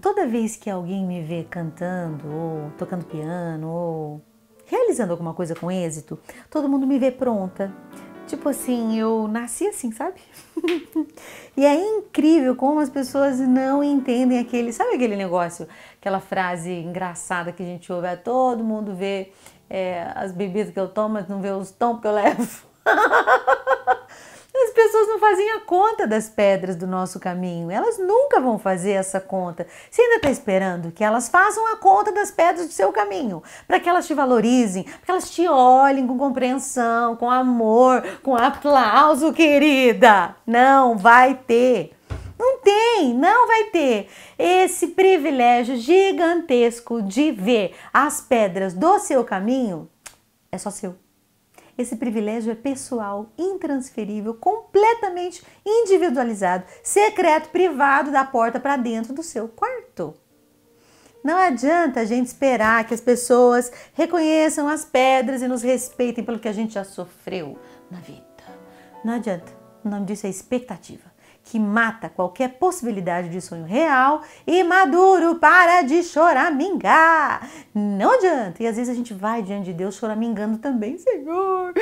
Toda vez que alguém me vê cantando, ou tocando piano, ou realizando alguma coisa com êxito, todo mundo me vê pronta. Tipo assim, eu nasci assim, sabe? e é incrível como as pessoas não entendem aquele, sabe aquele negócio, aquela frase engraçada que a gente ouve, ah, todo mundo vê é, as bebidas que eu tomo, mas não vê os tons que eu levo. As pessoas não fazem a conta das pedras do nosso caminho. Elas nunca vão fazer essa conta. Você ainda está esperando que elas façam a conta das pedras do seu caminho, para que elas te valorizem, para que elas te olhem com compreensão, com amor, com aplauso, querida. Não vai ter. Não tem, não vai ter esse privilégio gigantesco de ver as pedras do seu caminho. É só seu. Esse privilégio é pessoal, intransferível, completamente individualizado, secreto, privado da porta para dentro do seu quarto. Não adianta a gente esperar que as pessoas reconheçam as pedras e nos respeitem pelo que a gente já sofreu na vida. Não adianta. O nome disso é expectativa que mata qualquer possibilidade de sonho real e maduro para de choramingar. Não adianta. E às vezes a gente vai diante de Deus choramingando também, Senhor.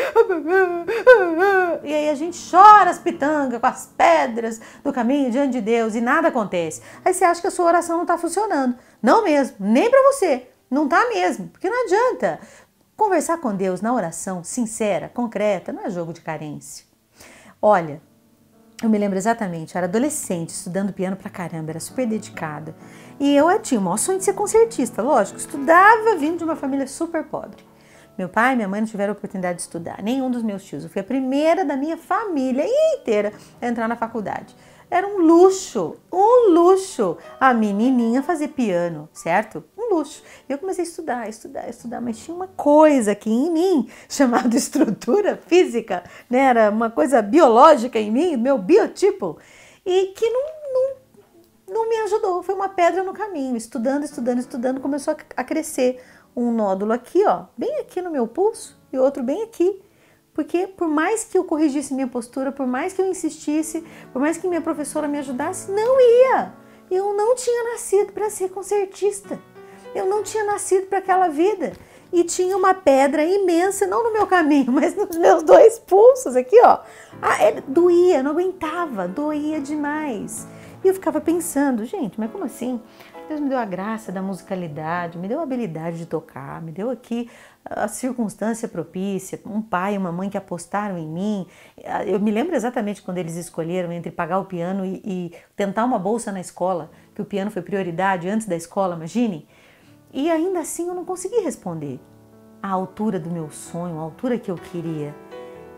E aí a gente chora as pitangas com as pedras do caminho diante de Deus e nada acontece. Aí você acha que a sua oração não está funcionando. Não mesmo, nem para você. Não está mesmo, porque não adianta. Conversar com Deus na oração sincera, concreta, não é jogo de carência. Olha, eu me lembro exatamente, eu era adolescente, estudando piano pra caramba, era super dedicada. E eu tinha o maior sonho de ser concertista, lógico, estudava vindo de uma família super pobre. Meu pai e minha mãe não tiveram oportunidade de estudar, nenhum dos meus tios. Eu fui a primeira da minha família inteira a entrar na faculdade. Era um luxo, um luxo a menininha fazer piano, certo? Luxo. Eu comecei a estudar, estudar, estudar, mas tinha uma coisa aqui em mim chamada estrutura física, né? Era uma coisa biológica em mim, meu biotipo, e que não, não, não me ajudou. Foi uma pedra no caminho. Estudando, estudando, estudando, começou a crescer um nódulo aqui, ó, bem aqui no meu pulso, e outro bem aqui. Porque por mais que eu corrigisse minha postura, por mais que eu insistisse, por mais que minha professora me ajudasse, não ia. Eu não tinha nascido para ser concertista. Eu não tinha nascido para aquela vida. E tinha uma pedra imensa, não no meu caminho, mas nos meus dois pulsos aqui, ó. Ah, doía, não aguentava, doía demais. E eu ficava pensando, gente, mas como assim? Deus me deu a graça da musicalidade, me deu a habilidade de tocar, me deu aqui a circunstância propícia, um pai e uma mãe que apostaram em mim. Eu me lembro exatamente quando eles escolheram entre pagar o piano e, e tentar uma bolsa na escola, que o piano foi prioridade antes da escola, imagine. E ainda assim eu não consegui responder à altura do meu sonho, à altura que eu queria.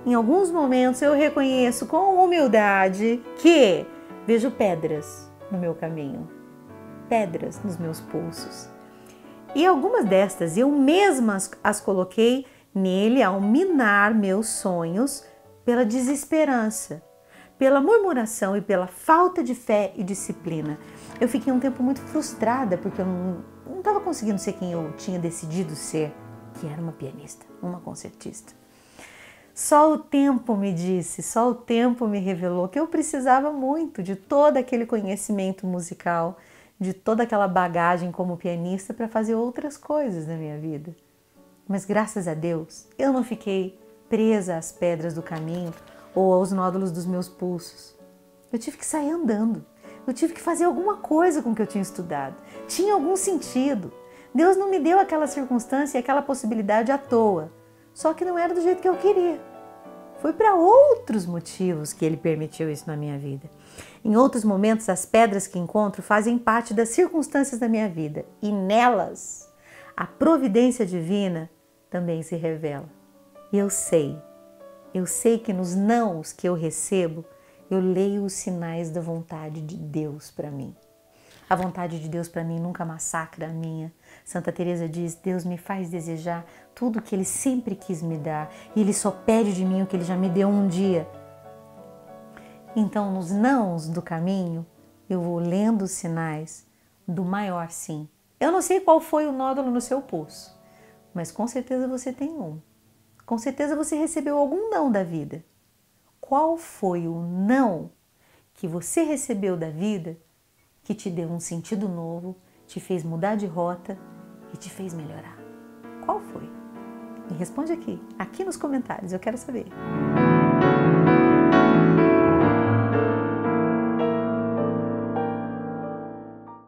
Em alguns momentos eu reconheço com humildade que vejo pedras no meu caminho, pedras nos meus pulsos. E algumas destas eu mesma as coloquei nele ao minar meus sonhos pela desesperança, pela murmuração e pela falta de fé e disciplina. Eu fiquei um tempo muito frustrada porque eu não estava conseguindo ser quem eu tinha decidido ser, que era uma pianista, uma concertista. Só o tempo me disse, só o tempo me revelou que eu precisava muito de todo aquele conhecimento musical, de toda aquela bagagem como pianista para fazer outras coisas na minha vida. Mas graças a Deus, eu não fiquei presa às pedras do caminho ou aos nódulos dos meus pulsos. Eu tive que sair andando. Eu tive que fazer alguma coisa com o que eu tinha estudado. Tinha algum sentido. Deus não me deu aquela circunstância e aquela possibilidade à toa. Só que não era do jeito que eu queria. Foi para outros motivos que Ele permitiu isso na minha vida. Em outros momentos, as pedras que encontro fazem parte das circunstâncias da minha vida e nelas a providência divina também se revela. E eu sei, eu sei que nos nãos que eu recebo, eu leio os sinais da vontade de Deus para mim. A vontade de Deus para mim nunca massacra a minha. Santa Teresa diz: Deus me faz desejar tudo que ele sempre quis me dar, e ele só pede de mim o que ele já me deu um dia. Então, nos nãos do caminho, eu vou lendo os sinais do maior sim. Eu não sei qual foi o nódulo no seu pulso, mas com certeza você tem um. Com certeza você recebeu algum não da vida. qual foi o não que você recebeu da vida que te deu um sentido novo, te fez mudar de rota e te fez melhorar? Qual foi? Me responde aqui, aqui nos comentários, eu quero saber.